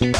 Hola,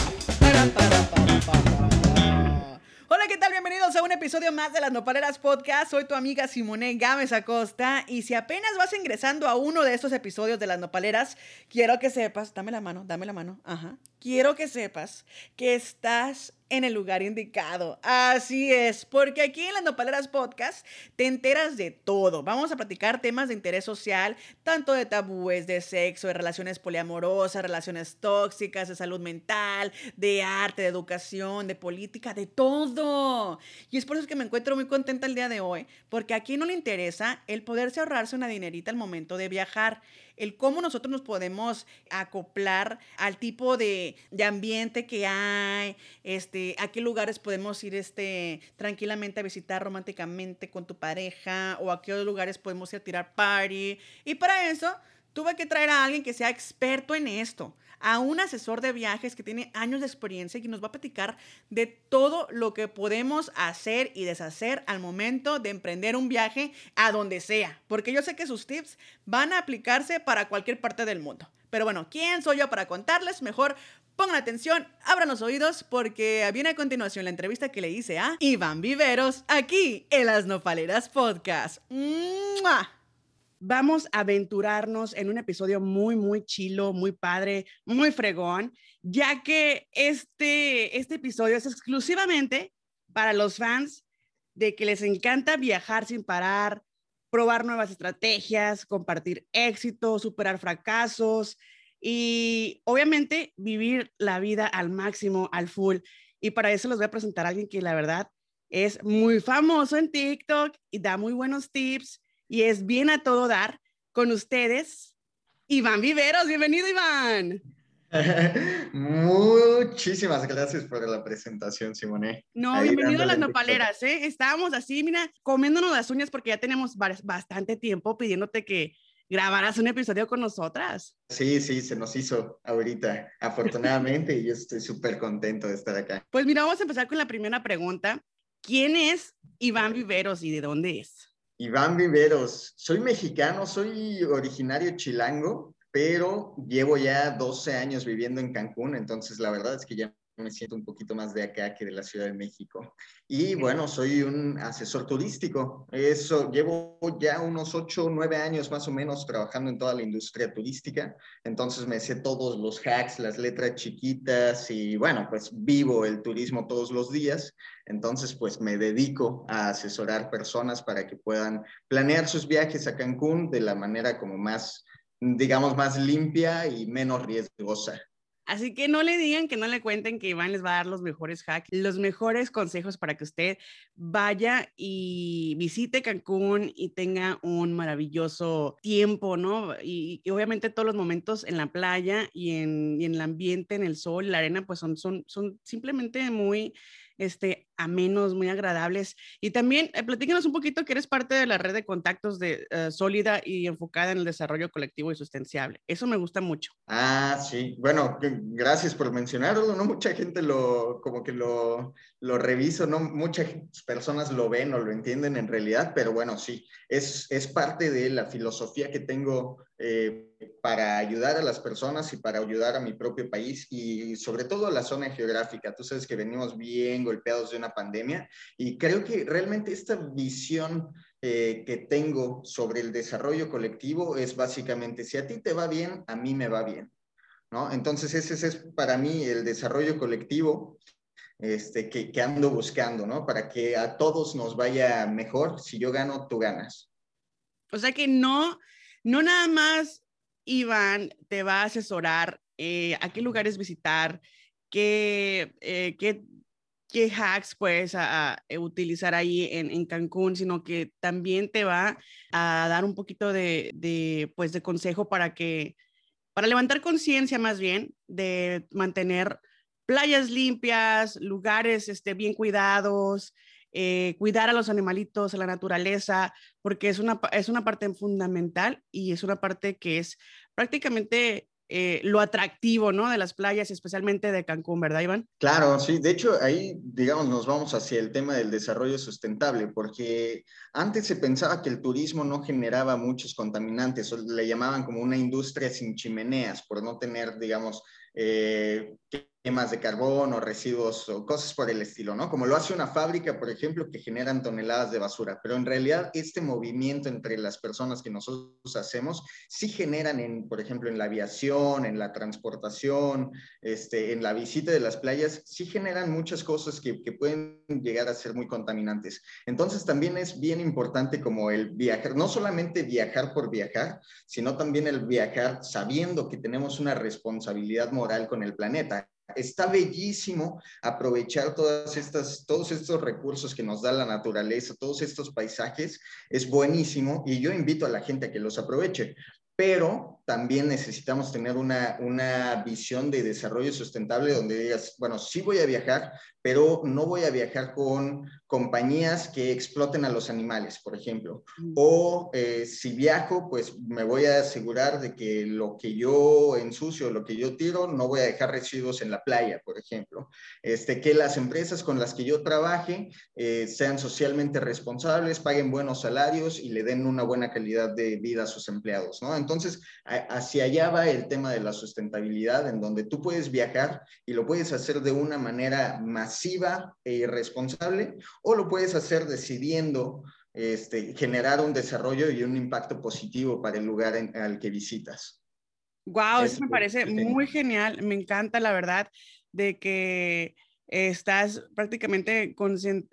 ¿qué tal? Bienvenidos a un episodio más de las Nopaleras Podcast. Soy tu amiga Simone Gámez Acosta y si apenas vas ingresando a uno de estos episodios de las Nopaleras, quiero que sepas, dame la mano, dame la mano, ajá. Quiero que sepas que estás en el lugar indicado. Así es, porque aquí en las Nopaleras Podcast te enteras de todo. Vamos a platicar temas de interés social, tanto de tabúes, de sexo, de relaciones poliamorosas, relaciones tóxicas, de salud mental, de arte, de educación, de política, de todo. Y es por eso que me encuentro muy contenta el día de hoy, porque aquí no le interesa el poderse ahorrarse una dinerita al momento de viajar el cómo nosotros nos podemos acoplar al tipo de, de, ambiente que hay, este, a qué lugares podemos ir este, tranquilamente a visitar románticamente con tu pareja o a qué lugares podemos ir a tirar party. Y para eso tuve que traer a alguien que sea experto en esto a un asesor de viajes que tiene años de experiencia y que nos va a platicar de todo lo que podemos hacer y deshacer al momento de emprender un viaje a donde sea, porque yo sé que sus tips van a aplicarse para cualquier parte del mundo. Pero bueno, ¿quién soy yo para contarles? Mejor pongan atención, abran los oídos porque viene a continuación la entrevista que le hice a Iván Viveros aquí en las Nopaleras Podcast vamos a aventurarnos en un episodio muy, muy chilo, muy padre, muy fregón, ya que este, este episodio es exclusivamente para los fans de que les encanta viajar sin parar, probar nuevas estrategias, compartir éxitos, superar fracasos y obviamente vivir la vida al máximo, al full. Y para eso les voy a presentar a alguien que la verdad es muy famoso en TikTok y da muy buenos tips y es bien a todo dar con ustedes, Iván Viveros. Bienvenido, Iván. Muchísimas gracias por la presentación, Simone. No, bienvenido a las nopaleras, ¿eh? Estábamos así, mira, comiéndonos las uñas porque ya tenemos bastante tiempo pidiéndote que grabaras un episodio con nosotras. Sí, sí, se nos hizo ahorita, afortunadamente, y yo estoy súper contento de estar acá. Pues mira, vamos a empezar con la primera pregunta. ¿Quién es Iván Viveros y de dónde es? Iván Viveros, soy mexicano, soy originario chilango, pero llevo ya 12 años viviendo en Cancún, entonces la verdad es que ya me siento un poquito más de acá que de la Ciudad de México. Y bueno, soy un asesor turístico. Eso, llevo ya unos 8 o 9 años más o menos trabajando en toda la industria turística. Entonces me sé todos los hacks, las letras chiquitas y bueno, pues vivo el turismo todos los días. Entonces, pues me dedico a asesorar personas para que puedan planear sus viajes a Cancún de la manera como más, digamos, más limpia y menos riesgosa. Así que no le digan que no le cuenten que Iván les va a dar los mejores hacks, los mejores consejos para que usted vaya y visite Cancún y tenga un maravilloso tiempo, ¿no? Y, obviamente todos los momentos en la playa y en, el ambiente, en el sol, la arena, pues son simplemente muy este, amenos, muy agradables. Y también eh, platícanos un poquito que eres parte de la red de contactos de eh, sólida y enfocada en el desarrollo colectivo y sustentable. Eso me gusta mucho. Ah, sí. Bueno, gracias por mencionarlo. No mucha gente lo, como que lo, lo reviso, no muchas personas lo ven o lo entienden en realidad, pero bueno, sí, es, es parte de la filosofía que tengo eh, para ayudar a las personas y para ayudar a mi propio país y sobre todo a la zona geográfica. Tú sabes que venimos bien golpeados de una pandemia y creo que realmente esta visión eh, que tengo sobre el desarrollo colectivo es básicamente, si a ti te va bien, a mí me va bien. ¿no? Entonces ese, es para mí el desarrollo colectivo este, que, que ando buscando, ¿no? Para que a todos nos vaya mejor. Si yo gano, tú ganas. O sea que no no nada más Iván te va a asesorar eh, a qué lugares visitar, qué, eh, qué, hacks puedes a, utilizar ahí en, en, Cancún, sino que también te va a dar un poquito de, de pues, de consejo para que, para levantar conciencia más bien de mantener playas limpias, lugares este, bien cuidados, eh, cuidar a los animalitos, a la naturaleza, porque es una, es una parte fundamental y es una parte que es prácticamente eh, lo atractivo, ¿no? De las playas, especialmente de Cancún, ¿verdad, Iván? Claro, sí. De hecho, ahí, digamos, nos vamos hacia el tema del desarrollo sustentable, porque antes se pensaba que el turismo no generaba muchos contaminantes, le llamaban como una industria sin chimeneas, por no tener, digamos, eh, quemas de carbón o residuos o cosas por el estilo, ¿no? Como lo hace una fábrica, por ejemplo, que generan toneladas de basura. Pero en realidad este movimiento entre las personas que nosotros hacemos sí generan, en, por ejemplo, en la aviación, en la transportación, este, en la visita de las playas, sí generan muchas cosas que, que pueden llegar a ser muy contaminantes. Entonces también es bien importante como el viajar, no solamente viajar por viajar, sino también el viajar sabiendo que tenemos una responsabilidad moral con el planeta está bellísimo aprovechar todos estos recursos que nos da la naturaleza, todos estos paisajes, es buenísimo y yo invito a la gente a que los aproveche. Pero también necesitamos tener una, una, visión de desarrollo sustentable donde digas, bueno, sí voy a viajar, pero no voy a viajar con compañías que exploten a los animales, por ejemplo. Mm. O eh, si viajo, pues me voy a asegurar de que lo que yo ensucio, lo que yo tiro, no voy a dejar residuos en la playa, por ejemplo. Este, que las empresas con las que yo trabaje eh, sean socialmente responsables, paguen buenos salarios y le den una buena calidad de vida a sus empleados, ¿no? Entonces, hacia allá va el tema de la sustentabilidad, en donde tú puedes viajar y lo puedes hacer de una manera masiva e irresponsable o lo puedes hacer decidiendo este, generar un desarrollo y un impacto positivo para el lugar al que visitas. Wow, eso me parece muy genial. Me encanta la verdad de que estás prácticamente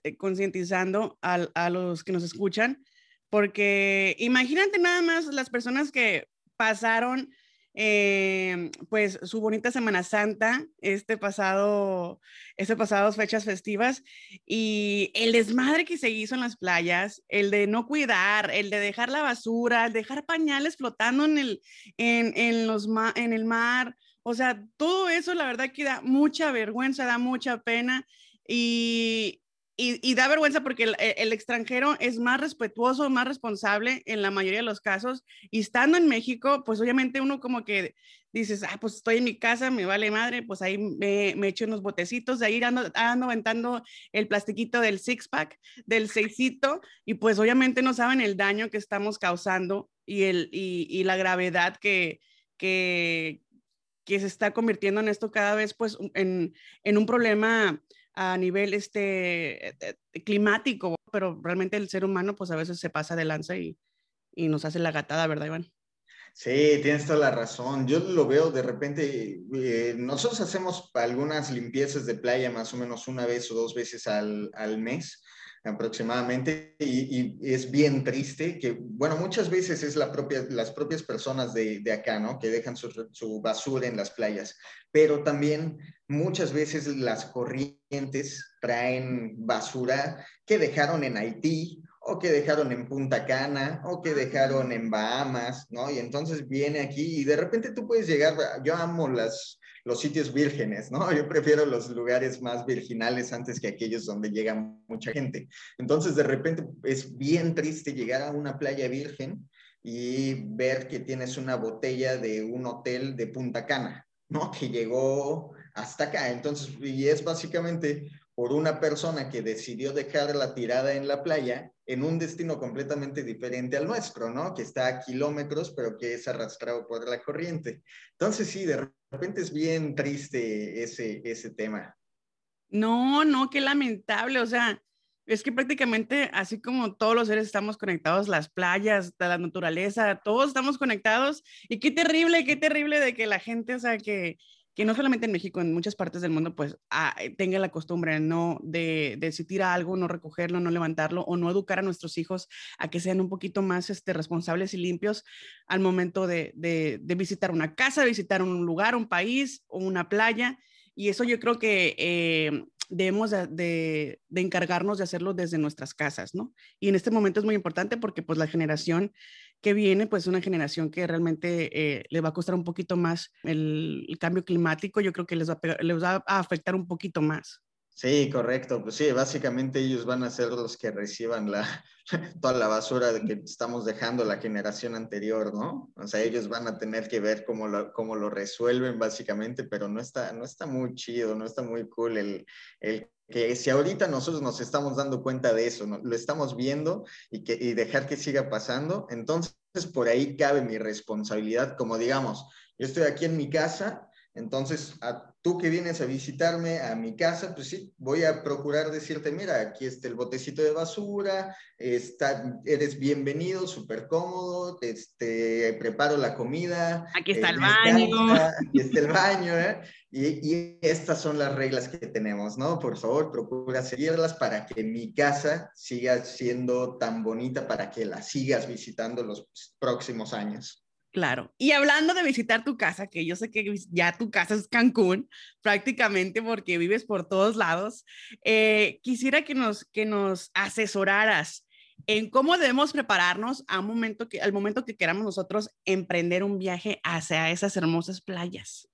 eh, concientizando a, a, los que nos escuchan, porque imagínate nada más las personas que pasaron eh, pues su bonita Semana Santa, este pasado, este pasados fechas festivas y el desmadre que se hizo en las playas, el de no cuidar, el de dejar la basura, el dejar pañales flotando en el, en, en los en el mar, o sea, todo eso la verdad que da mucha vergüenza, da mucha pena y, y, da vergüenza porque e, el, extranjero es más respetuoso, más responsable en la mayoría de los casos. Y estando en México, pues obviamente uno como que dices, ah, pues estoy en mi casa, me vale madre, pues ahí me, me echo unos botecitos, de ahí ando, ando aventando el plastiquito del six pack, del seisito, y pues obviamente no saben el daño que estamos causando y, el, y, y la gravedad que, que, que se está convirtiendo en esto cada vez, pues en, en un problema a nivel este, eh, eh, climático, pero realmente el ser humano pues a veces se pasa de lanza y, y nos hace la gatada, ¿verdad, Iván? Sí, tienes toda la razón. Yo lo veo de repente, eh, nosotros hacemos algunas limpiezas de playa más o menos una vez o dos veces al, al mes aproximadamente y, es bien triste que, bueno, muchas veces es la propia, las propias personas de, de acá, ¿no? Que dejan su, su, basura en las playas, pero también muchas veces las corrientes traen basura que dejaron en Haití o que dejaron en Punta Cana o que dejaron en Bahamas, ¿no? Y entonces viene aquí y de repente tú puedes llegar, yo amo los sitios vírgenes, ¿no? Yo prefiero los lugares más virginales antes que aquellos donde llega mucha gente. Entonces, de repente es bien triste llegar a una playa virgen y ver que tienes una botella de un hotel de Punta Cana, ¿no? Que llegó hasta acá. Entonces, y es básicamente por una persona que decidió dejarla tirada en la playa en un destino completamente diferente al nuestro, ¿no? Que está a kilómetros, pero que es arrastrado por la corriente. Entonces, sí, de repente es bien triste ese, ese tema. No, no, qué lamentable. O sea, es que prácticamente así como todos los seres estamos conectados, las playas, la naturaleza, todos estamos conectados. Y qué terrible, qué terrible de que la gente, o sea, que, que no solamente en México, en muchas partes del mundo, pues ah, eh, tenga la costumbre no de, de, si algo, no recogerlo, no levantarlo o no educar a nuestros hijos a que sean un poquito más este, responsables y limpios al momento de, de, visitar una casa, visitar un lugar, un país o una playa. Y eso yo creo que eh, debemos de, de, encargarnos de hacerlo desde nuestras casas, ¿no? Y en este momento es muy importante porque pues la generación que viene, pues una generación que realmente eh, le va a costar un poquito más el, cambio climático, yo creo que les va, a les va a afectar un poquito más. Sí, correcto. Pues sí, básicamente ellos van a ser los que reciban la, toda la basura de que estamos dejando la generación anterior, ¿no? O sea, ellos van a tener que ver cómo lo, cómo lo resuelven básicamente, pero no está, no está muy chido, no está muy cool el, el que si ahorita nosotros nos estamos dando cuenta de eso, ¿no? lo estamos viendo y, que, y dejar que siga pasando, entonces por ahí cabe mi responsabilidad, como digamos, yo estoy aquí en mi casa Entonces, a tú que vienes a visitarme a mi casa, pues sí, voy a procurar decirte, mira, aquí está el botecito de basura, está, eres bienvenido, súper cómodo, este, preparo la comida. Aquí está el baño. aquí está el baño, ¿eh? Y, y, estas son las reglas que tenemos, ¿no? Por favor, procura seguirlas para que mi casa siga siendo tan bonita, para que la sigas visitando los próximos años. Claro. Y hablando de visitar tu casa, que yo sé que ya tu casa es Cancún, prácticamente porque vives por todos lados, eh, quisiera que nos, que nos asesoraras en cómo debemos prepararnos a momento que, al momento que queramos nosotros emprender un viaje hacia esas hermosas playas.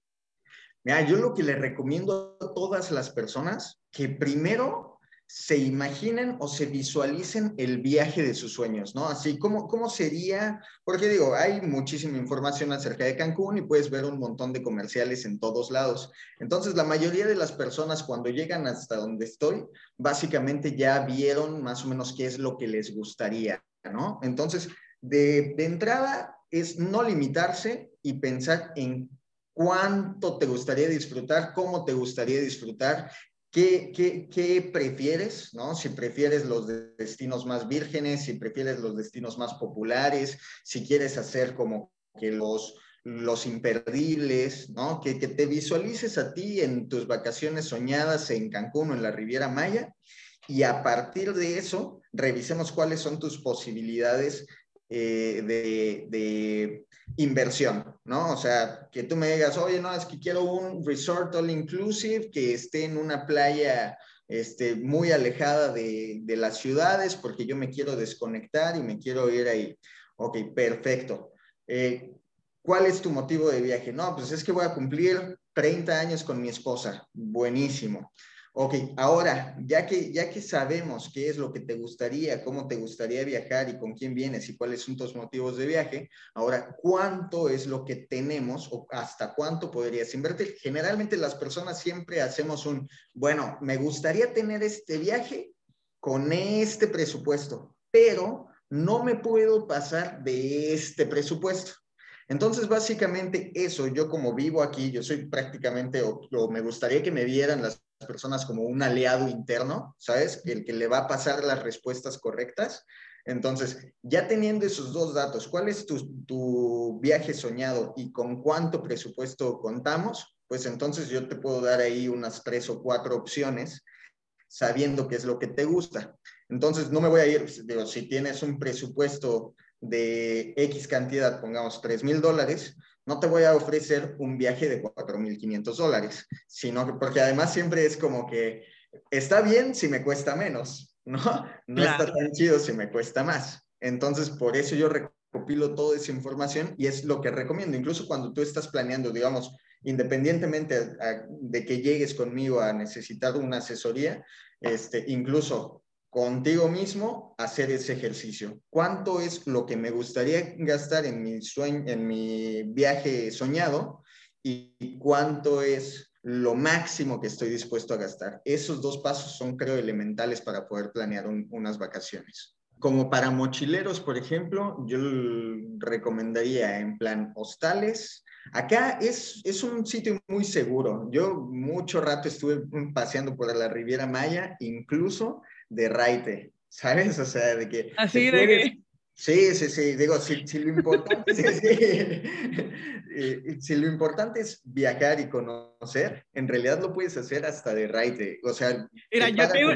Mira, yo lo que le recomiendo a todas las personas, que primero se imaginen o se visualicen el viaje de sus sueños, ¿no? Así, ¿cómo, ¿cómo sería? Porque digo, hay muchísima información acerca de Cancún y puedes ver un montón de comerciales en todos lados. Entonces, la mayoría de las personas cuando llegan hasta donde estoy, básicamente ya vieron más o menos qué es lo que les gustaría, ¿no? Entonces, de, de entrada es no limitarse y pensar en cuánto te gustaría disfrutar, cómo te gustaría disfrutar ¿Qué, prefieres? ¿no? Si prefieres los destinos más vírgenes, si prefieres los destinos más populares, si quieres hacer como que los, los imperdibles, ¿no? Que, que, te visualices a ti en tus vacaciones soñadas en Cancún o en la Riviera Maya y a partir de eso revisemos cuáles son tus posibilidades eh, de, de, inversión, ¿no? O sea, que tú me digas, oye, no, es que quiero un resort all inclusive que esté en una playa este, muy alejada de, de las ciudades porque yo me quiero desconectar y me quiero ir ahí. Ok, perfecto. Eh, ¿Cuál es tu motivo de viaje? No, pues es que voy a cumplir 30 años con mi esposa. Buenísimo. Ok, ahora, ya que, ya que sabemos qué es lo que te gustaría, cómo te gustaría viajar y con quién vienes y cuáles son tus motivos de viaje, ahora, ¿cuánto es lo que tenemos o hasta cuánto podrías invertir? Generalmente las personas siempre hacemos un, bueno, me gustaría tener este viaje con este presupuesto, pero no me puedo pasar de este presupuesto. Entonces, básicamente eso, yo como vivo aquí, yo soy prácticamente, o, o me gustaría que me vieran las personas como un aliado interno, ¿sabes? El que le va a pasar las respuestas correctas. Entonces, ya teniendo esos dos datos, ¿cuál es tu, tu, viaje soñado y con cuánto presupuesto contamos? Pues entonces yo te puedo dar ahí unas tres o cuatro opciones sabiendo qué es lo que te gusta. Entonces, no me voy a ir, digo, si tienes un presupuesto de X cantidad, pongamos 3 mil dólares, no te voy a ofrecer un viaje de 4.500 dólares, sino que porque además siempre es como que está bien si me cuesta menos, ¿no? No está tan chido si me cuesta más. Entonces, por eso yo recopilo toda esa información y es lo que recomiendo. Incluso cuando tú estás planeando, digamos, independientemente de que llegues conmigo a necesitar una asesoría, este, incluso contigo mismo hacer ese ejercicio. ¿Cuánto es lo que me gustaría gastar en mi, sueño, en mi viaje soñado y cuánto es lo máximo que estoy dispuesto a gastar? Esos dos pasos son, creo, elementales para poder planear unas vacaciones. Como para mochileros, por ejemplo, yo recomendaría en plan hostales. Acá es, es un sitio muy seguro. Yo mucho rato estuve paseando por la Riviera Maya, incluso de raite, ¿sabes? O sea, de que... Así de que... Sí, sí, sí, digo, si, si lo importante si lo importante es viajar y conocer, en realidad lo puedes hacer hasta de raite, o sea... Mira, yo tengo,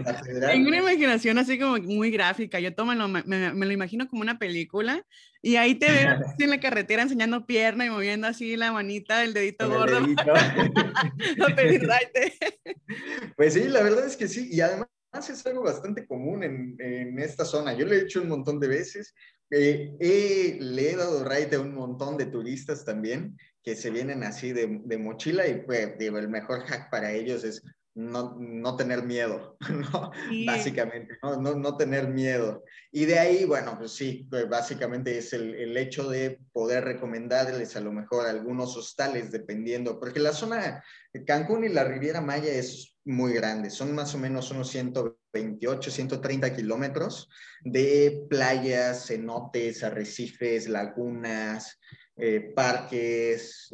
tengo, una imaginación así como muy gráfica, yo tomo, me, me, me, lo imagino como una película, y ahí te veo así en la carretera enseñando pierna y moviendo así la manita, el dedito gordo. El dedito. pues sí, la verdad es que sí, y además es algo bastante común en, en, esta zona. Yo lo he hecho un montón de veces. Eh, le he dado ride a un montón de turistas también que se vienen así de, de mochila y pues digo, el mejor hack para ellos es no, no tener miedo, ¿no? Sí. Básicamente, ¿no? ¿no? No, tener miedo. Y de ahí, bueno, pues sí, pues básicamente es el, el, hecho de poder recomendarles a lo mejor algunos hostales, dependiendo, porque la zona Cancún y la Riviera Maya es muy grande, son más o menos unos 128, 130 kilómetros de playas, cenotes, arrecifes, lagunas, eh, parques,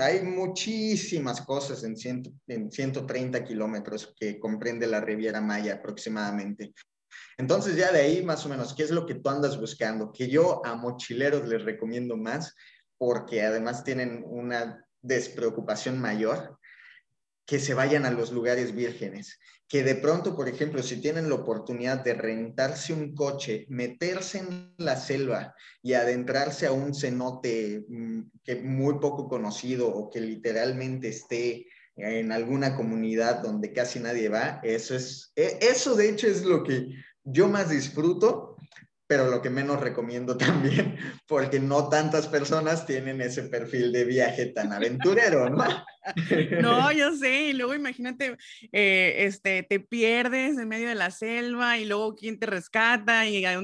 hay muchísimas cosas en, en 130 kilómetros que comprende la Riviera Maya aproximadamente. Entonces ya de ahí más o menos, ¿qué es lo que tú andas buscando? Que yo a mochileros les recomiendo más porque además tienen una despreocupación mayor, que se vayan a los lugares vírgenes, que de pronto, por ejemplo, si tienen la oportunidad de rentarse un coche, meterse en la selva y adentrarse a un cenote mm, que muy poco conocido o que literalmente esté en alguna comunidad donde casi nadie va, eso es, e, eso de hecho es lo que yo más disfruto pero lo que menos recomiendo también, porque no tantas personas tienen ese perfil de viaje tan aventurero, ¿no? No, yo sé, y luego imagínate, eh, este, te pierdes en medio de la selva y luego quién te rescata y a,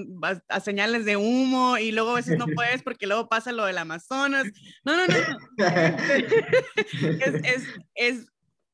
a, señales de humo y luego a veces no puedes porque luego pasa lo del Amazonas. No, no, no. es, es,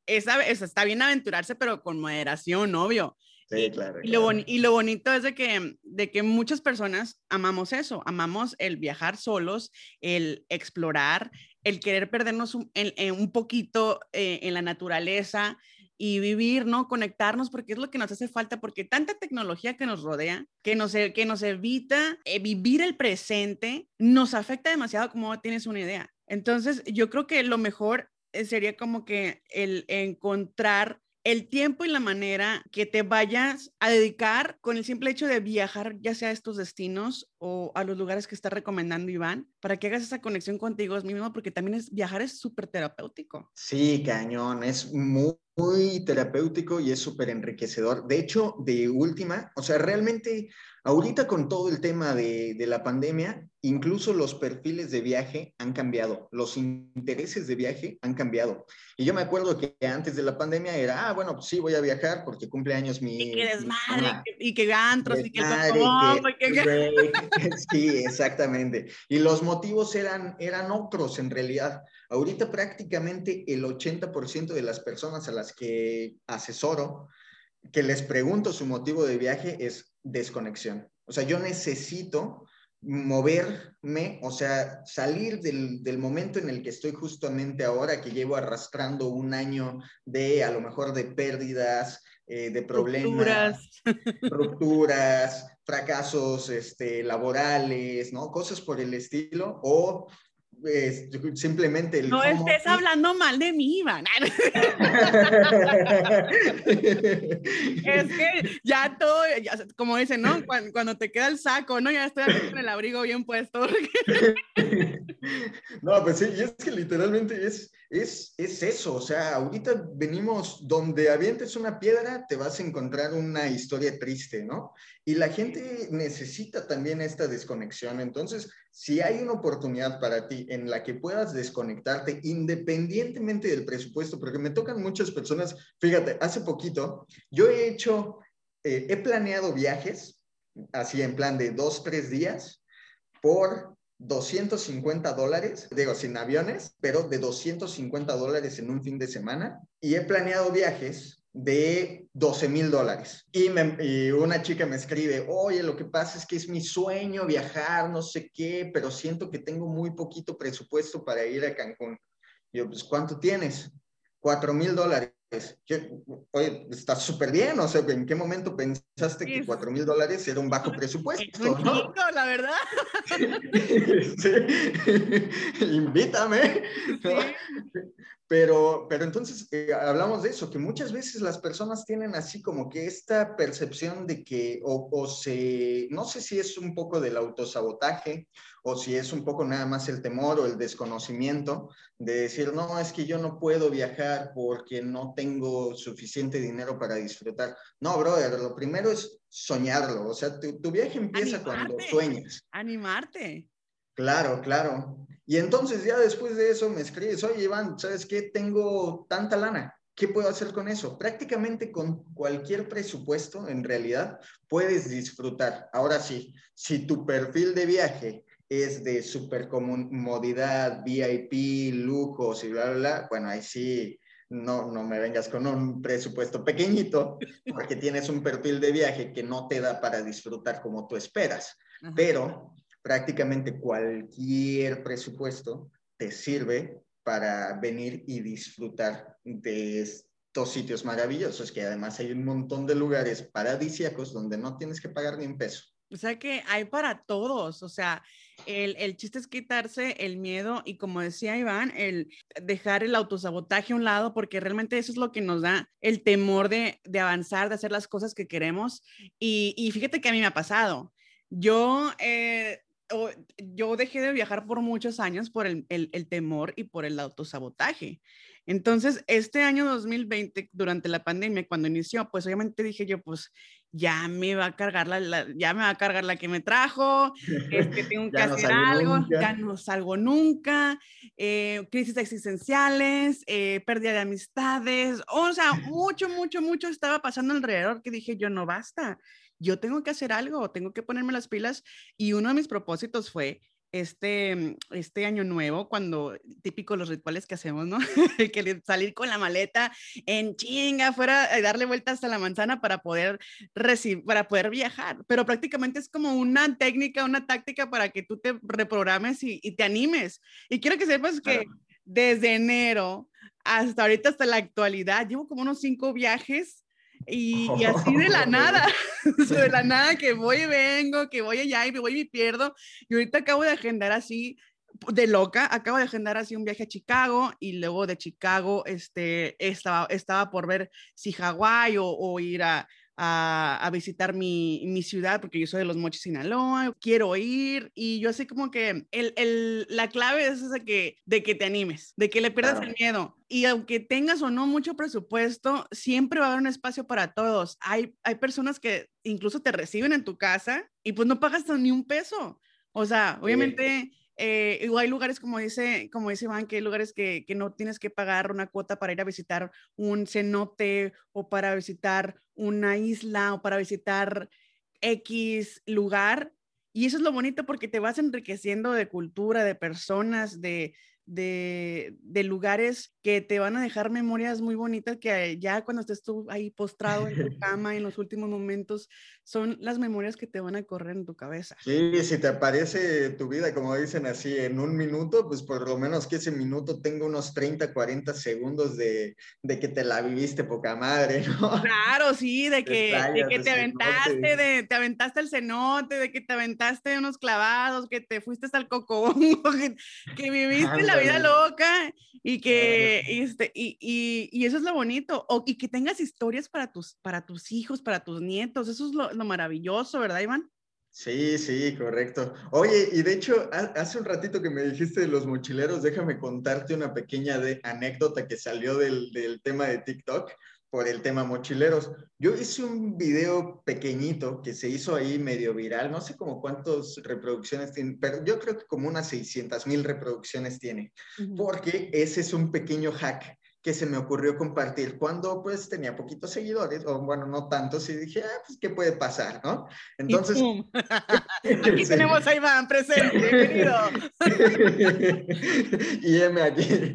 es, es, está bien aventurarse, pero con moderación, obvio. Sí, claro, y, lo y, lo bonito es de que, de que muchas personas amamos eso, amamos el viajar solos, el explorar, el querer perdernos un, en, un poquito eh, en la naturaleza y vivir, ¿no? Conectarnos, porque es lo que nos hace falta, porque tanta tecnología que nos rodea, que nos, que nos evita eh, vivir el presente, nos afecta demasiado como tienes una idea. Entonces, yo creo que lo mejor eh, sería como que el encontrar el tiempo y la manera que te vayas a dedicar con el simple hecho de viajar, ya sea a estos destinos o a los lugares que está recomendando Iván, para que hagas esa conexión contigo mismo, porque también es viajar es súper terapéutico. Sí, cañón, es muy, muy terapéutico y es súper enriquecedor. De hecho, de última, o sea, realmente Ahorita con todo el tema de, la pandemia, incluso los perfiles de viaje han cambiado, los intereses de viaje han cambiado. Y yo me acuerdo que antes de la pandemia era, ah, bueno, pues sí, voy a viajar porque cumple años mi... Y que desmadre, y que gantros, y que... Sí, exactamente. Y los motivos eran, eran otros en realidad. Ahorita prácticamente el 80% de las personas a las que asesoro, que les pregunto su motivo de viaje es desconexión. O sea, yo necesito moverme, o sea, salir del, momento en el que estoy justamente ahora, que llevo arrastrando un año de a lo mejor de pérdidas, eh, de problemas, rupturas. fracasos este, laborales, ¿no? Cosas por el estilo, o simplemente No estés hablando mal de mí, Iván. es que ya todo, como dicen, ¿no? Cuando, te queda el saco, ¿no? Ya estoy con el abrigo bien puesto. no, pues sí, y es que literalmente es, es, es eso, o sea, ahorita venimos donde avientes una piedra, te vas a encontrar una historia triste, ¿no? Y la gente necesita también esta desconexión. Entonces, si hay una oportunidad para ti en la que puedas desconectarte independientemente del presupuesto, porque me tocan muchas personas, fíjate, hace poquito yo he hecho, eh, he planeado viajes, así en plan de dos, tres días, por 250 dólares, digo, sin aviones, pero de 250 dólares en un fin de semana. Y he planeado viajes de 12 mil dólares. Y, una chica me escribe, oye, lo que pasa es que es mi sueño viajar, no sé qué, pero siento que tengo muy poquito presupuesto para ir a Cancún. yo, pues, ¿cuánto tienes? 4 mil dólares. Oye, está súper bien, o sea, ¿en qué momento pensaste que 4 mil dólares era un bajo presupuesto? ¿no? la verdad. sí. Invítame. Pero, pero entonces eh, hablamos de eso, que muchas veces las personas tienen así como que esta percepción de que, o, o, se, no sé si es un poco del autosabotaje o si es un poco nada más el temor o el desconocimiento de decir, no, es que yo no puedo viajar porque no tengo suficiente dinero para disfrutar. No, brother, lo primero es soñarlo, o sea, tu, tu viaje empieza cuando sueñas. Animarte. Claro, claro. Y entonces ya después de eso me escribes, oye Iván, ¿sabes qué? Tengo tanta lana. ¿Qué puedo hacer con eso? Prácticamente con cualquier presupuesto, en realidad, puedes disfrutar. Ahora sí, si tu perfil de viaje es de super comodidad, VIP, lujos y bla, bla, bla, bueno, ahí sí, no, no me vengas con un presupuesto pequeñito, porque tienes un perfil de viaje que no te da para disfrutar como tú esperas. Pero prácticamente cualquier presupuesto te sirve para venir y disfrutar de estos sitios maravillosos, que además hay un montón de lugares paradisíacos donde no tienes que pagar ni un peso. O sea que hay para todos, o sea, el, el, chiste es quitarse el miedo y como decía Iván, el dejar el autosabotaje a un lado, porque realmente eso es lo que nos da el temor de, de avanzar, de hacer las cosas que queremos. Y, y, fíjate que a mí me ha pasado. Yo eh, yo dejé de viajar por muchos años por el, el, temor y por el autosabotaje. Entonces, este año 2020, durante la pandemia, cuando inició, pues obviamente dije yo, pues ya me va a cargar la, ya me va a cargar la que me trajo, es que tengo que hacer algo, ya no salgo nunca, eh, crisis existenciales, eh, pérdida de amistades, o sea, mucho, mucho, mucho estaba pasando alrededor que dije yo, no basta, yo tengo que hacer algo, tengo que ponerme las pilas. Y uno de mis propósitos fue este, mm, este año nuevo, cuando típico los rituales que hacemos, ¿no? que salir con la maleta en chinga, fuera y darle vueltas hasta la manzana para poder recibir, para poder viajar. Pero prácticamente es como una técnica, una táctica para que tú te reprogrames y, te animes. Y quiero que sepas que desde enero hasta ahorita, hasta la actualidad, llevo como unos cinco viajes y, así de la nada, de la nada que voy y vengo, que voy allá y me voy y me pierdo. Y ahorita acabo de agendar así, de loca, acabo de agendar así un viaje a Chicago y luego de Chicago este, estaba, estaba por ver si Hawái o, o ir a, a, visitar mi, mi, ciudad, porque yo soy de Los Mochis, Sinaloa, quiero ir, y yo así como que el, el, la clave es esa que, de que te animes, de que le pierdas el miedo. Y aunque tengas o no mucho presupuesto, siempre va a haber un espacio para todos. Hay, hay personas que incluso te reciben en tu casa y pues no pagas ni un peso. O sea, obviamente eh, hay lugares, como dice, como dice Iván, que hay lugares que, que, no tienes que pagar una cuota para ir a visitar un cenote o para visitar una isla o para visitar X lugar. Y eso es lo bonito porque te vas enriqueciendo de cultura, de personas, de, de, de, lugares que te van a dejar memorias muy bonitas que ya cuando estés tú ahí postrado en tu cama en los últimos momentos, son las memorias que te van a correr en tu cabeza. Sí, si te aparece tu vida, como dicen así, en un minuto, pues por lo menos que ese minuto tenga unos 30, 40 segundos de, de que te la viviste poca madre, ¿no? Claro, sí, de que, de que te aventaste, de, te aventaste el cenote, de que te aventaste unos clavados, que te fuiste hasta el cocobongo, que, que viviste la vida loca y que, este, y, y, y, eso es lo bonito, o, y que tengas historias para tus, para tus hijos, para tus nietos, eso es lo, lo maravilloso, ¿verdad, Iván? Sí, sí, correcto. Oye, y de hecho, hace un ratito que me dijiste de los mochileros, déjame contarte una pequeña de, anécdota que salió del, del tema de TikTok por el tema mochileros. Yo hice un video pequeñito que se hizo ahí medio viral, no sé como cuántas reproducciones tiene, pero yo creo que como unas 600 mil reproducciones tiene, porque ese es un pequeño hack que se me ocurrió compartir cuando pues tenía poquitos seguidores, o bueno, no tantos, y dije, ah, pues, ¿qué puede pasar, no? Entonces... aquí tenemos a Iván presente, bienvenido. y M aquí.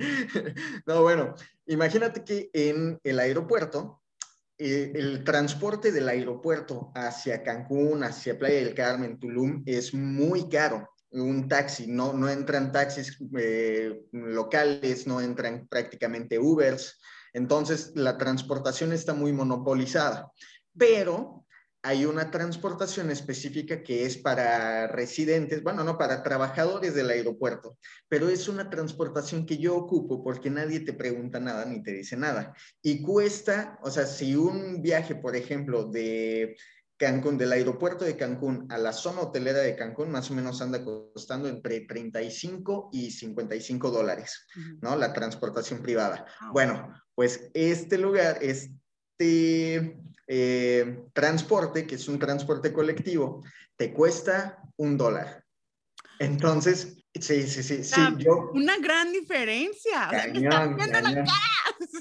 no, bueno, imagínate que en el aeropuerto, eh, el transporte del aeropuerto hacia Cancún, hacia Playa del Carmen, Tulum, es muy caro un taxi, no, no entran taxis eh, locales, no entran prácticamente Ubers, entonces la transportación está muy monopolizada, pero hay una transportación específica que es para residentes, bueno, no para trabajadores del aeropuerto, pero es una transportación que yo ocupo porque nadie te pregunta nada ni te dice nada. Y cuesta, o sea, si un viaje, por ejemplo, de Cancún, del aeropuerto de Cancún a la zona hotelera de Cancún, más o menos anda costando entre 35 y 55 dólares, ¿no? La transportación privada. Ah, bueno, pues este lugar, este eh, transporte, que es un transporte colectivo, te cuesta un dólar. Entonces, sí, sí, sí, sí. Una gran diferencia.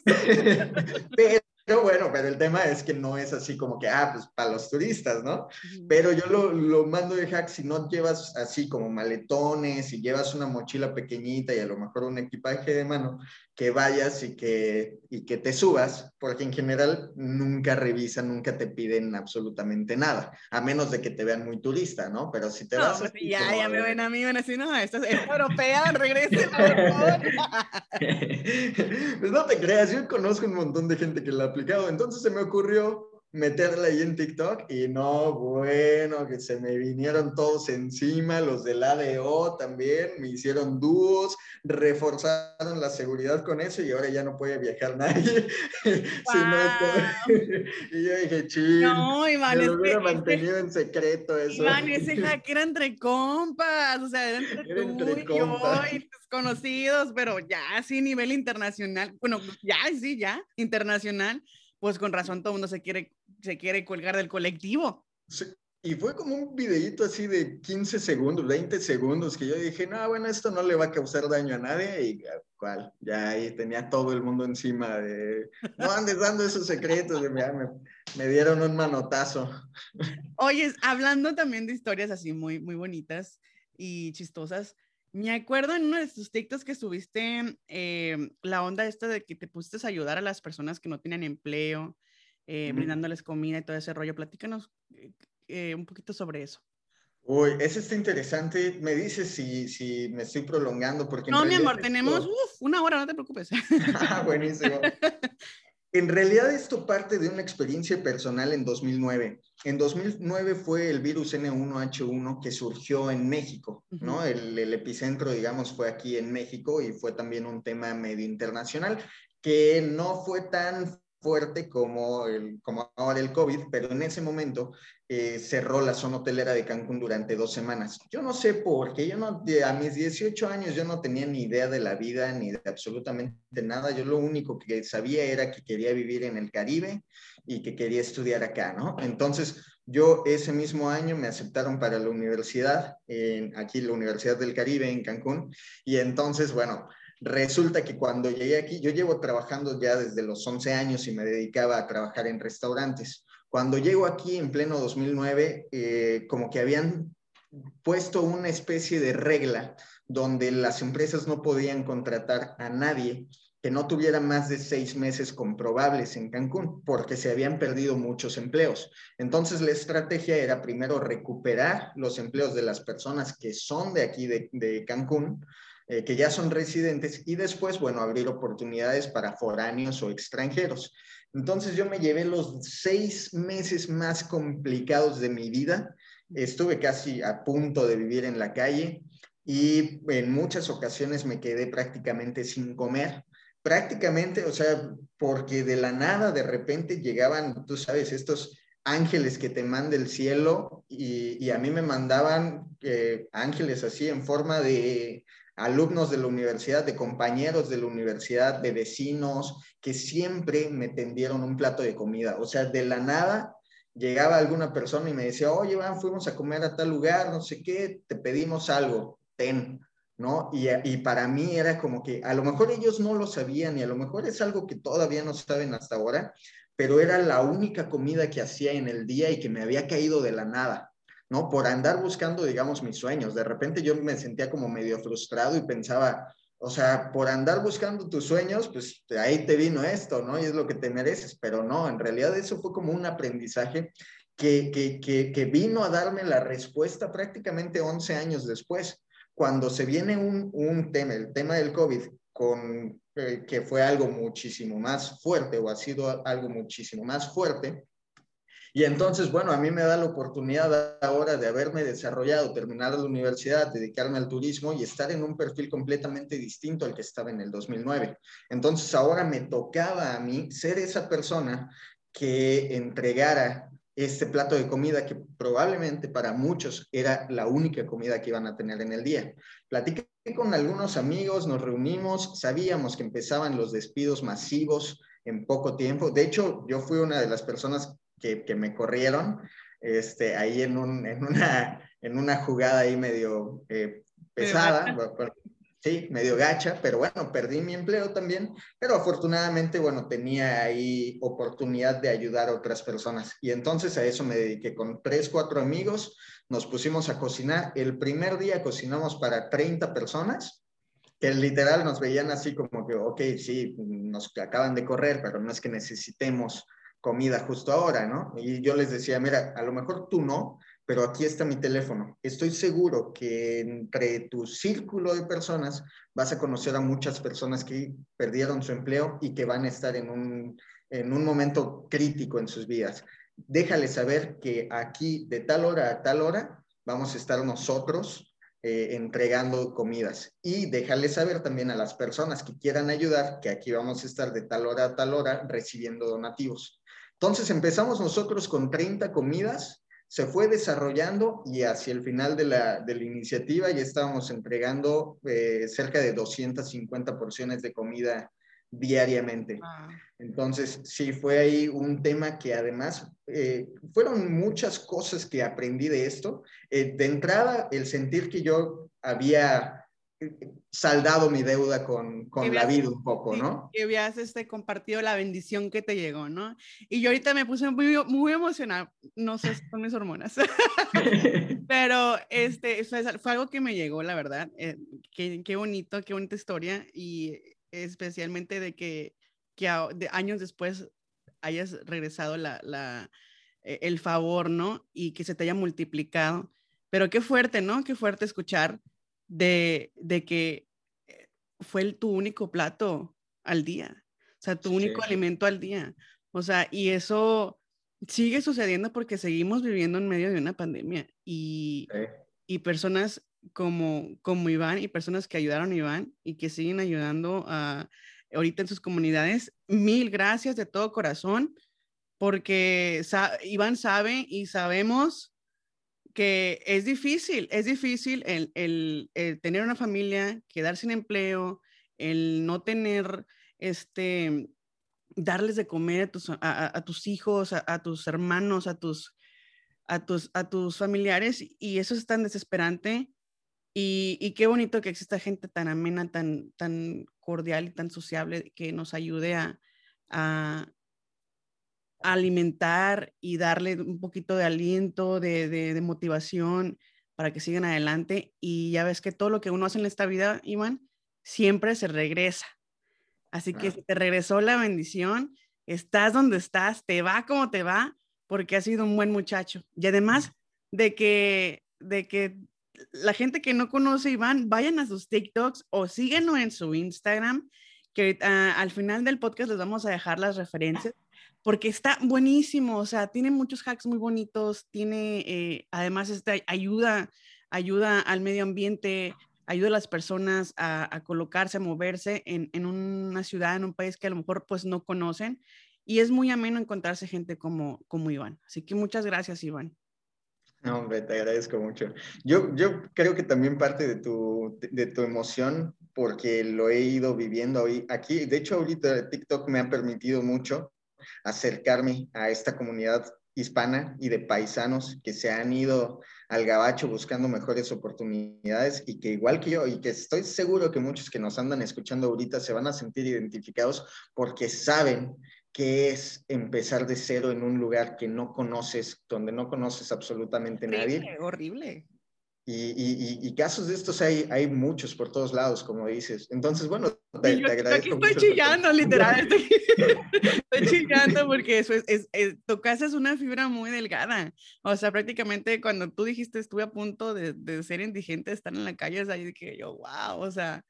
Pero pero bueno, pero el tema es que no es así como que, ah, pues para los turistas, ¿no? Pero yo lo, lo mando de hack si no llevas así como maletones, si llevas una mochila pequeñita y a lo mejor un equipaje de mano, que vayas y que, y que te subas, porque en general nunca revisan, nunca te piden absolutamente nada, a menos de que te vean muy turista, ¿no? Pero si te vas... Pues ya, ya me ven a mí, van a decir, no, esta es, europea, regrese, por favor. pues no te creas, yo conozco un montón de gente que la ha aplicado, entonces se me ocurrió meterla ahí en TikTok y no, bueno, que se me vinieron todos encima, los del ADO también, me hicieron dúos, reforzaron la seguridad con eso y ahora ya no puede viajar nadie. y yo dije, ching, no, Iván, lo hubiera mantenido en secreto eso. Iván, ese hack era entre compas, o sea, era entre, era entre compas. y tus conocidos, pero ya sí, nivel internacional, bueno, ya sí, ya, internacional pues con razón todo el mundo se quiere se quiere colgar del colectivo. Y fue como un videíto así de 15 segundos, 20 segundos, que yo dije, no, bueno, esto no le va a causar daño a nadie. Y cuál, ya ahí tenía todo el mundo encima de, no andes dando esos secretos, de, me, me, dieron un manotazo. Oye, hablando también de historias así muy, muy bonitas y chistosas, me acuerdo en uno de tus TikToks que subiste eh, la onda esta de que te pusiste a ayudar a las personas que no tienen empleo eh, brindándoles comida y todo ese rollo. Platícanos eh, eh, un poquito sobre eso. Uy, eso está interesante. Me dices si, si me estoy prolongando porque... No, mi amor, tenemos una hora, no te preocupes. ah, buenísimo. En realidad esto parte de una experiencia personal en 2009. En 2009 fue el virus N1H1 que surgió en México, ¿no? El, el, epicentro, digamos, fue aquí en México y fue también un tema medio internacional que no fue tan fuerte como, el, como ahora el COVID, pero en ese momento eh, cerró la zona hotelera de Cancún durante dos semanas. Yo no sé por qué, yo no, a mis 18 años yo no tenía ni idea de la vida ni de absolutamente nada. Yo lo único que sabía era que quería vivir en el Caribe y que quería estudiar acá, ¿no? Entonces, yo ese mismo año me aceptaron para la universidad, en, aquí la Universidad del Caribe en Cancún, y entonces, bueno, Resulta que cuando llegué aquí, yo llevo trabajando ya desde los 11 años y me dedicaba a trabajar en restaurantes. Cuando llego aquí en pleno 2009, eh, como que habían puesto una especie de regla donde las empresas no podían contratar a nadie que no tuviera más de seis meses comprobables en Cancún, porque se habían perdido muchos empleos. Entonces, la estrategia era primero recuperar los empleos de las personas que son de aquí, de, de Cancún, eh, que ya son residentes y después, bueno, abrir oportunidades para foráneos o extranjeros. Entonces yo me llevé los seis meses más complicados de mi vida. Estuve casi a punto de vivir en la calle y en muchas ocasiones me quedé prácticamente sin comer. Prácticamente, o sea, porque de la nada de repente llegaban, tú sabes, estos ángeles que te manda el cielo y, a mí me mandaban eh, ángeles así en forma de alumnos de la universidad, de compañeros de la universidad, de vecinos, que siempre me tendieron un plato de comida. O sea, de la nada llegaba alguna persona y me decía, oye, van, fuimos a comer a tal lugar, no sé qué, te pedimos algo, ten, ¿no? Y, y, para mí era como que a lo mejor ellos no lo sabían y a lo mejor es algo que todavía no saben hasta ahora, pero era la única comida que hacía en el día y que me había caído de la nada. ¿No? Por andar buscando, digamos, mis sueños. De repente yo me sentía como medio frustrado y pensaba, o sea, por andar buscando tus sueños, pues ahí te vino esto, ¿no? Y es lo que te mereces, pero no, en realidad eso fue como un aprendizaje que, que, que, vino a darme la respuesta prácticamente 11 años después, cuando se viene un, un tema, el tema del COVID, con, eh, que fue algo muchísimo más fuerte o ha sido algo muchísimo más fuerte, y entonces, bueno, a mí me da la oportunidad ahora de haberme desarrollado, terminar la universidad, dedicarme al turismo y estar en un perfil completamente distinto al que estaba en el 2009. Entonces, ahora me tocaba a mí ser esa persona que entregara este plato de comida que probablemente para muchos era la única comida que iban a tener en el día. Platiqué con algunos amigos, nos reunimos, sabíamos que empezaban los despidos masivos en poco tiempo. De hecho, yo fui una de las personas que, me corrieron este, ahí en, un, en, una, en una jugada ahí medio eh, pesada. sí, medio gacha, pero bueno, perdí mi empleo también, pero afortunadamente, bueno, tenía ahí oportunidad de ayudar a otras personas. Y entonces a eso me dediqué con tres, cuatro amigos, nos pusimos a cocinar. El primer día cocinamos para 30 personas, que literal nos veían así como que, ok, sí, nos acaban de correr, pero no es que necesitemos comida justo ahora, ¿no? Y yo les decía, mira, a lo mejor tú no, pero aquí está mi teléfono. Estoy seguro que entre tu círculo de personas vas a conocer a muchas personas que perdieron su empleo y que van a estar en un, en un momento crítico en sus vidas. Déjale saber que aquí de tal hora a tal hora vamos a estar nosotros eh, entregando comidas y déjale saber también a las personas que quieran ayudar que aquí vamos a estar de tal hora a tal hora recibiendo donativos. Entonces empezamos nosotros con 30 comidas se fue desarrollando y hacia el final de la, de la iniciativa ya estábamos entregando eh, cerca de 250 porciones de comida diariamente. Entonces, sí, fue ahí un tema que además eh, fueron muchas cosas que aprendí de esto. Eh, de entrada, el sentir que yo había saldado mi deuda con, con la vida un poco, ¿no? Que habías este, compartido la bendición que te llegó, ¿no? Y yo ahorita me puse muy, muy emocionada, no sé, son mis hormonas, pero este, fue, fue, algo que me llegó, la verdad, eh, qué, qué, bonito, qué bonita historia y especialmente de que, que de años después hayas regresado la, la, e, el favor, ¿no? Y que se te haya multiplicado. Pero qué fuerte, ¿no? Qué fuerte escuchar de, de que eh, fue el, tu único plato al día, o sea, tu único alimento al día. O sea, y eso sigue sucediendo porque seguimos viviendo en medio de una pandemia y, y personas como, como Iván y personas que ayudaron a Iván y que siguen ayudando a, ahorita en sus comunidades, mil gracias de todo corazón porque Iván sabe y sabemos que es difícil, es difícil el, el, tener una familia, quedar sin empleo, el no tener, este, darles de comer a tus, a, tus hijos, a, tus hermanos, a tus, a tus, a tus familiares, y eso es tan desesperante. Y, y, qué bonito que exista gente tan amena, tan, tan cordial y tan sociable que nos ayude a, alimentar y darle un poquito de aliento, de, de, motivación para que sigan adelante. Y ya ves que todo lo que uno hace en esta vida, Iván, siempre se regresa. Así que si te regresó la bendición, estás donde estás, te va como te va, porque has sido un buen muchacho. Y además de que, de que la gente que no conoce Iván, vayan a sus TikToks o síguenos en su Instagram, que ah, al final del podcast les vamos a dejar las referencias porque está buenísimo, o sea, tiene muchos hacks muy bonitos, tiene eh, además esta ayuda, ayuda al medio ambiente, ayuda a las personas a, colocarse, a moverse en, en, una ciudad, en un país que a lo mejor pues no conocen y es muy ameno encontrarse gente como, como Iván. Así que muchas gracias, Iván. No, hombre, te agradezco mucho. Yo, yo creo que también parte de tu, de tu emoción, porque lo he ido viviendo hoy aquí. De hecho, ahorita TikTok me ha permitido mucho acercarme a esta comunidad hispana y de paisanos que se han ido al gabacho buscando mejores oportunidades y que igual que yo y que estoy seguro que muchos que nos andan escuchando ahorita se van a sentir identificados porque saben que es empezar de cero en un lugar que no conoces, donde no conoces absolutamente nadie. Horrible. Y, casos de estos hay, hay muchos por todos lados, como dices. Entonces, bueno, te, agradezco. Aquí estoy chillando, literal. Estoy, chillando porque eso es, es, tu casa es una fibra muy delgada. O sea, prácticamente cuando tú dijiste estuve a punto de, de ser indigente, estar en la calle, es ahí que yo, wow, o sea,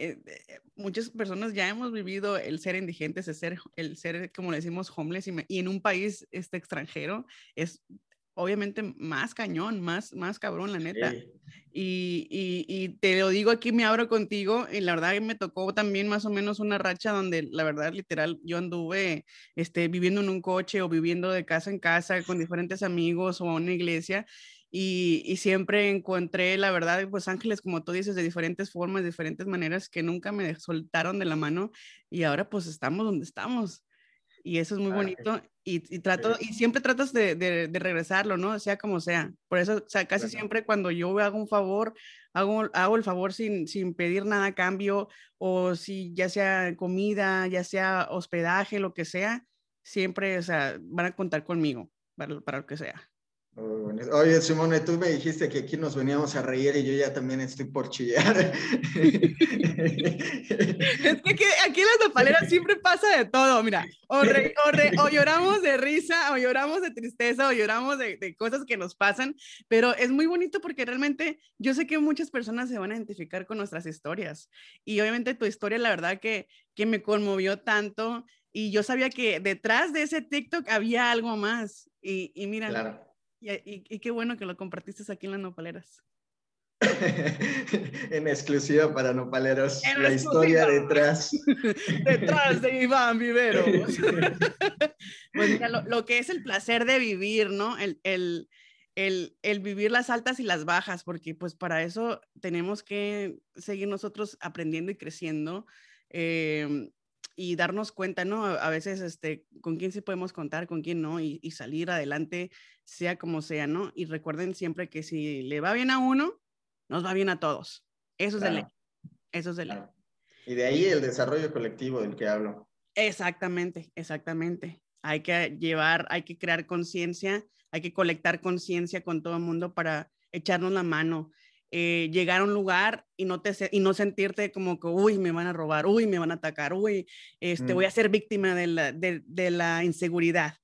eh, eh, muchas personas ya hemos vivido el ser indigentes, el ser, el ser como le decimos, homeless, y, y en un país este, extranjero es obviamente más cañón, más, más cabrón, la neta. Y, y, y, te lo digo aquí, me abro contigo, y la verdad me tocó también más o menos una racha donde la verdad literal yo anduve este, viviendo en un coche o viviendo de casa en casa con diferentes amigos o a una iglesia. Y, y, siempre encontré, la verdad, pues ángeles, como tú dices, de diferentes formas, de diferentes maneras que nunca me soltaron de la mano y ahora pues estamos donde estamos. Y eso es muy bonito y, trato, y siempre tratas de, de, regresarlo, ¿no? Sea como sea. Por eso, o sea, casi siempre cuando yo hago un favor, hago, hago el favor sin, sin pedir nada a cambio, o si ya sea comida, ya sea hospedaje, lo que sea, siempre, o sea, van a contar conmigo para, para lo que sea. Oye, Simone, tú me dijiste que aquí nos veníamos a reír y yo ya también estoy por chillar. es que aquí, en las nopaleras siempre pasa de todo, mira, o, o, lloramos de risa, o lloramos de tristeza, o lloramos de, de, cosas que nos pasan, pero es muy bonito porque realmente yo sé que muchas personas se van a identificar con nuestras historias y obviamente tu historia, la verdad que, que me conmovió tanto y yo sabía que detrás de ese TikTok había algo más y, y mira. Claro y, qué bueno que lo compartiste aquí en las nopaleras. en exclusiva para nopaleros, la historia detrás. detrás de Iván Vivero. pues mira, lo, que es el placer de vivir, ¿no? El, el, el, el, vivir las altas y las bajas, porque pues para eso tenemos que seguir nosotros aprendiendo y creciendo. Eh, y darnos cuenta, ¿no? A veces, este, con quién sí podemos contar, con quién no, y, salir adelante, sea como sea, ¿no? Y recuerden siempre que si le va bien a uno, nos va bien a todos. Eso es el Eso es el Y de ahí el desarrollo colectivo del que hablo. Exactamente, exactamente. Hay que llevar, hay que crear conciencia, hay que colectar conciencia con todo el mundo para echarnos la mano. Eh, llegar a un lugar y no, te, y no sentirte como que, uy, me van a robar, uy, me van a atacar, uy, este, voy mm. a ser víctima de la, de, de la inseguridad.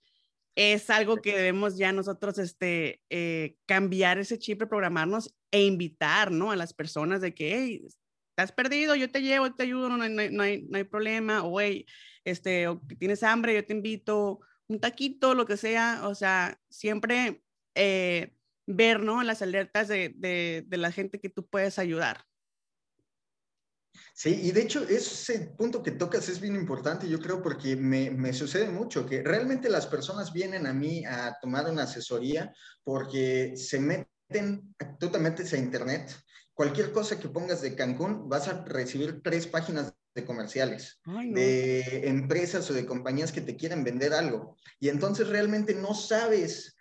Es algo que debemos ya nosotros este, eh, cambiar ese chip, programarnos e invitar ¿no? a las personas de que, hey, estás perdido, yo te llevo, te ayudo, no, no, no, hay, no hay problema, o hey, este, o tienes hambre, yo te invito, un taquito, lo que sea, o sea, siempre eh, ver, ¿no? Las alertas de, de, la gente que tú puedes ayudar. Sí, y de hecho ese punto que tocas es bien importante, yo creo, porque me, me, sucede mucho, que realmente las personas vienen a mí a tomar una asesoría porque se meten, tú te metes a internet, cualquier cosa que pongas de Cancún, vas a recibir tres páginas de comerciales, de empresas o de compañías que te quieren vender algo. Y entonces realmente no sabes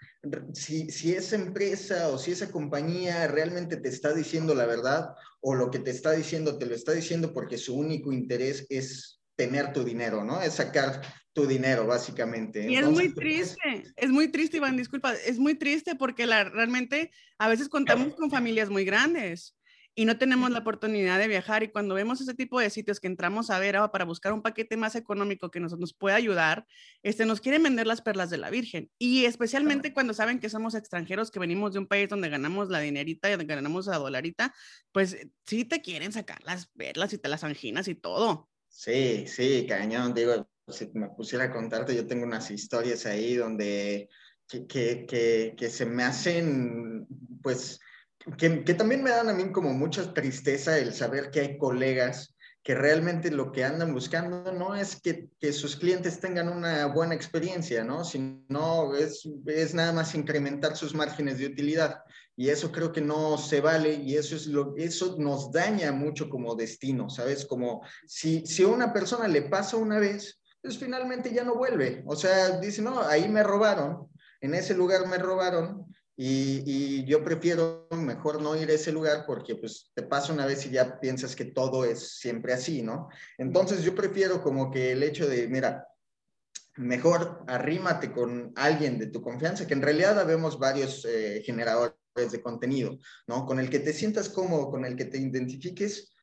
si, si, esa empresa o si esa compañía realmente te está diciendo la verdad o lo que te está diciendo te lo está diciendo porque su único interés es tener tu dinero, ¿no? Es sacar tu dinero, básicamente. Y es muy pues, triste, es muy triste, Iván, disculpa, es muy triste porque la, realmente a veces contamos con familias muy grandes y no tenemos la oportunidad de viajar y cuando vemos ese tipo de sitios que entramos a ver ah, para buscar un paquete más económico que nos, nos pueda ayudar, este, nos quieren vender las perlas de la Virgen. Y especialmente cuando saben que somos extranjeros, que venimos de un país donde ganamos la dinerita y ganamos la dolarita, pues sí te quieren sacar las perlas y te las anginas y todo. Sí, sí, cañón, digo, si me pusiera a contarte, yo tengo unas historias ahí donde que, que, que, que se me hacen, pues, que, también me dan a mí como mucha tristeza el saber que hay colegas que realmente lo que andan buscando no es que, que sus clientes tengan una buena experiencia, ¿no? Sino es, es nada más incrementar sus márgenes de utilidad. Y eso creo que no se vale y eso, es lo, eso nos daña mucho como destino, ¿sabes? Como si, si a una persona le pasa una vez, pues finalmente ya no vuelve. O sea, dice, no, ahí me robaron, en ese lugar me robaron, y, yo prefiero mejor no ir a ese lugar porque pues te pasa una vez y ya piensas que todo es siempre así, ¿no? Entonces yo prefiero como que el hecho de, mira, mejor arrímate con alguien de tu confianza, que en realidad habemos varios eh, generadores de contenido, ¿no? Con el que te sientas cómodo, con el que te identifiques,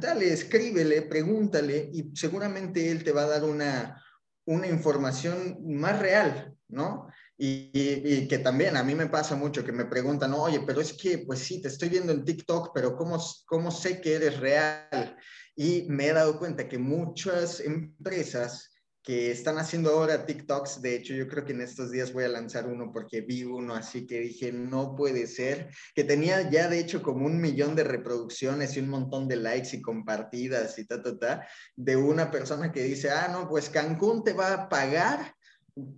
dale, escríbele, pregúntale y seguramente él te va a dar una, una información más real, ¿no? Y, que también a mí me pasa mucho que me preguntan, oye, pero es que, pues sí, te estoy viendo en TikTok, pero ¿cómo, cómo sé que eres real? Y me he dado cuenta que muchas empresas que están haciendo ahora TikToks, de hecho yo creo que en estos días voy a lanzar uno porque vi uno así que dije, no puede ser, que tenía ya de hecho como un millón de reproducciones y un montón de likes y compartidas y ta, ta, ta, de una persona que dice, ah, no, pues Cancún te va a pagar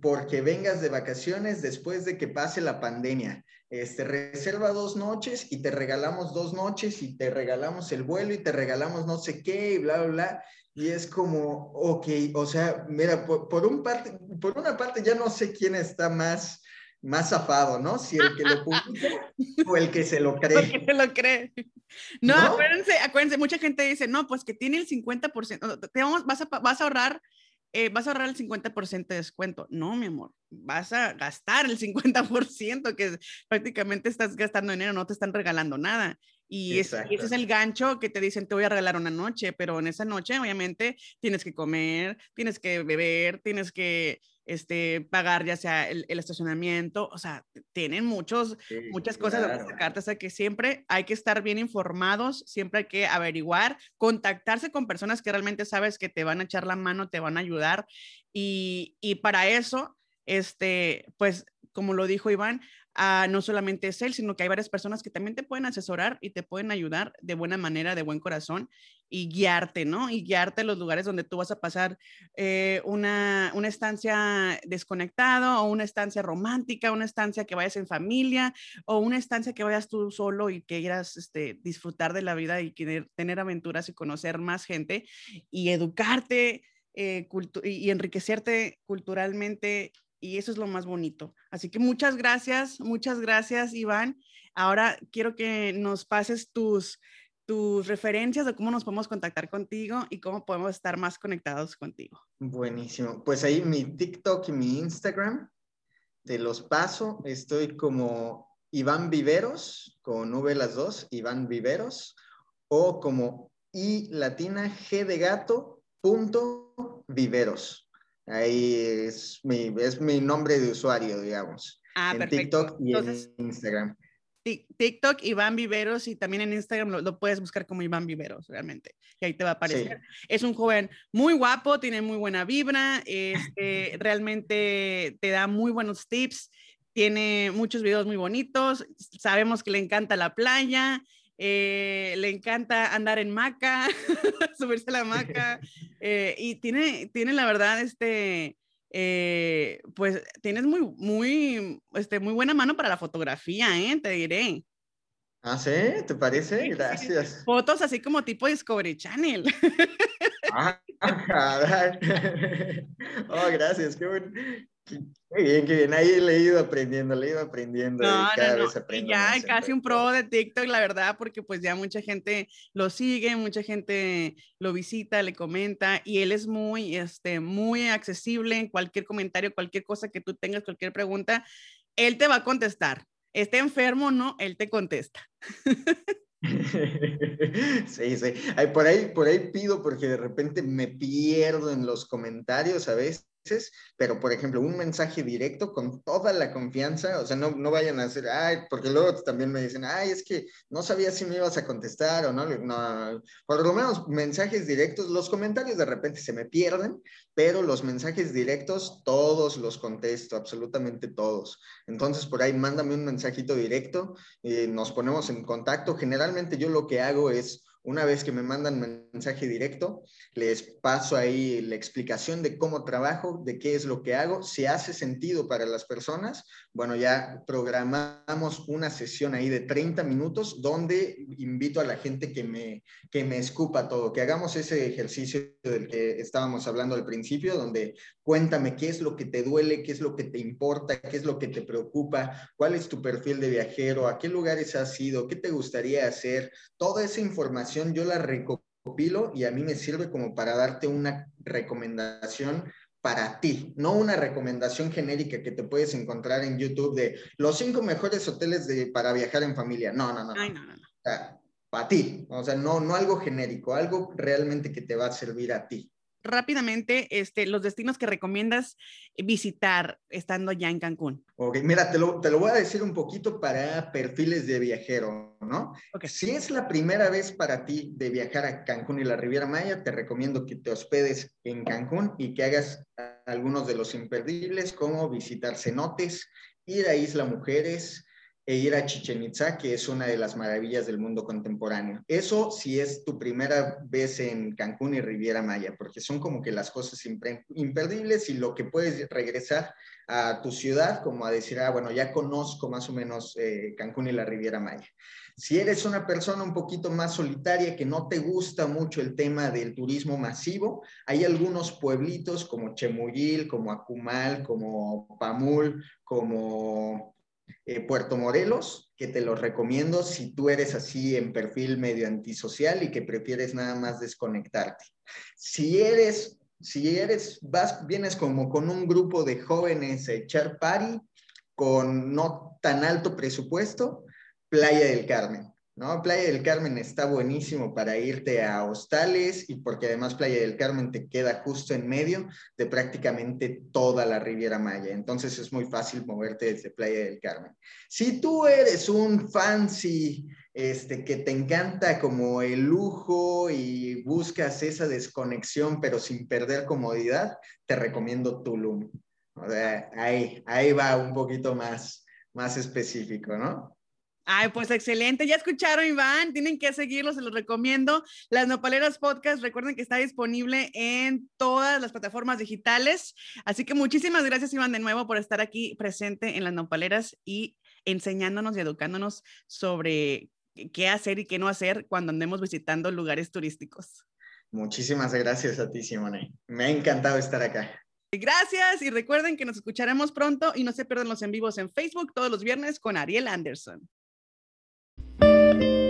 porque vengas de vacaciones después de que pase la pandemia. Este, reserva dos noches y te regalamos dos noches y te regalamos el vuelo y te regalamos no sé qué y bla, bla, bla. Y es como, ok, o sea, mira, por, un parte, por una parte ya no sé quién está más, más zafado, ¿no? Si el que lo publica o el que se lo cree. El que se lo cree. No, Acuérdense, acuérdense, mucha gente dice, no, pues que tiene el 50%, te vamos, vas, a, vas a ahorrar eh, vas a ahorrar el 50% de descuento. No, mi amor, vas a gastar el 50%, que prácticamente estás gastando dinero, no te están regalando nada. Y, ese es el gancho que te dicen, te voy a regalar una noche, pero en esa noche obviamente tienes que comer, tienes que beber, tienes que este, pagar ya sea el, estacionamiento, o sea, tienen muchos, muchas cosas de sacarte, o sea que siempre hay que estar bien informados, siempre hay que averiguar, contactarse con personas que realmente sabes que te van a echar la mano, te van a ayudar y, y para eso, este, pues como lo dijo Iván, no solamente es él, sino que hay varias personas que también te pueden asesorar y te pueden ayudar de buena manera, de buen corazón y guiarte, ¿no? Y guiarte a los lugares donde tú vas a pasar eh, una, una estancia desconectado o una estancia romántica, una estancia que vayas en familia o una estancia que vayas tú solo y que quieras este, disfrutar de la vida y querer tener aventuras y conocer más gente y educarte. Eh, y enriquecerte culturalmente y eso es lo más bonito. Así que muchas gracias, muchas gracias, Iván. Ahora quiero que nos pases tus, tus referencias de cómo nos podemos contactar contigo y cómo podemos estar más conectados contigo. Buenísimo. Pues ahí mi TikTok y mi Instagram, te los paso. Estoy como Iván Viveros, con V las dos, Iván Viveros, o como I latina G de gato punto viveros. Ahí es mi, es mi nombre de usuario, digamos. Ah, en TikTok y en Instagram. TikTok, Iván Viveros, y también en Instagram lo, puedes buscar como Iván Viveros, realmente. Y ahí te va a aparecer. Es un joven muy guapo, tiene muy buena vibra, este, realmente te da muy buenos tips, tiene muchos videos muy bonitos, sabemos que le encanta la playa, eh, le encanta andar en maca, subirse a la maca, eh, y tiene, tiene la verdad, este, eh, pues tienes muy, muy, este, muy buena mano para la fotografía, ¿eh? Te diré. Ah, ¿sí? ¿Te parece? Gracias. Fotos así como tipo Discovery Channel. Ah, oh, gracias. Qué, bueno. Qué bien, qué bien. Ahí le he ido aprendiendo, le he ido aprendiendo. No, y cada vez aprendo y ya casi un pro de TikTok, la verdad, porque pues ya mucha gente lo sigue, mucha gente lo visita, le comenta y él es muy, este, muy accesible en cualquier comentario, cualquier cosa que tú tengas, cualquier pregunta, él te va a contestar. Esté enfermo o no, él te contesta. Sí, sí. por, ahí, por ahí pido porque de repente me pierdo en los comentarios a veces pero por ejemplo, un mensaje directo con toda la confianza, o sea, no, no vayan a hacer, ay, porque luego también me dicen, ay, es que no sabía si me ibas a contestar o no, no, por lo menos mensajes directos, los comentarios de repente se me pierden, pero los mensajes directos todos los contesto, absolutamente todos. Entonces, por ahí mándame un mensajito directo, y nos ponemos en contacto. Generalmente yo lo que hago es una vez que me mandan mensaje directo, les paso ahí la explicación de cómo trabajo, de qué es lo que hago. Si hace sentido para las personas, bueno, ya programamos una sesión ahí de 30 minutos donde invito a la gente que me, que me escupa todo, que hagamos ese ejercicio del que estábamos hablando al principio, donde cuéntame qué es lo que te duele, qué es lo que te importa, qué es lo que te preocupa, cuál es tu perfil de viajero, a qué lugares has ido, qué te gustaría hacer. Toda esa información yo la recopilo y a mí me sirve como para darte una recomendación para ti, no una recomendación genérica que te puedes encontrar en YouTube de los cinco mejores hoteles de, para viajar en familia. No, no, no. para ti, o sea, no, no algo genérico, algo realmente que te va a servir a ti rápidamente este, los destinos que recomiendas visitar estando ya en Cancún. Ok, mira, te lo, te lo voy a decir un poquito para perfiles de viajero, ¿no? Okay. Si es la primera vez para ti de viajar a Cancún y la Riviera Maya, te recomiendo que te hospedes en Cancún y que hagas algunos de los imperdibles, como visitar cenotes, ir a Isla Mujeres, e ir a Chichen Itza, que es una de las maravillas del mundo contemporáneo. Eso si es tu primera vez en Cancún y Riviera Maya, porque son como que las cosas imperdibles y lo que puedes regresar a tu ciudad como a decir, ah, bueno, ya conozco más o menos eh, Cancún y la Riviera Maya. Si eres una persona un poquito más solitaria, que no te gusta mucho el tema del turismo masivo, hay algunos pueblitos como Chemuyil, como Acumal, como Pamul, como eh, Puerto Morelos, que te los recomiendo si tú eres así en perfil medio antisocial y que prefieres nada más desconectarte. Si eres, si eres, vas, vienes como con un grupo de jóvenes a echar party con no tan alto presupuesto, Playa del Carmen. ¿No? Playa del Carmen está buenísimo para irte a hostales y porque además Playa del Carmen te queda justo en medio de prácticamente toda la Riviera Maya. Entonces es muy fácil moverte desde Playa del Carmen. Si tú eres un fancy este, que te encanta como el lujo y buscas esa desconexión pero sin perder comodidad, te recomiendo Tulum. ahí, ahí va un poquito más, más específico, ¿no? Ay, pues excelente. Ya escucharon, Iván. Tienen que seguirlo, se los recomiendo. Las Nopaleras Podcast, recuerden que está disponible en todas las plataformas digitales. Así que muchísimas gracias, Iván, de nuevo por estar aquí presente en las Nopaleras y enseñándonos y educándonos sobre qué hacer y qué no hacer cuando andemos visitando lugares turísticos. Muchísimas gracias a ti, Simone. Me ha encantado estar acá. Gracias y recuerden que nos escucharemos pronto y no se pierdan los en vivos en Facebook todos los viernes con Ariel Anderson. Bye.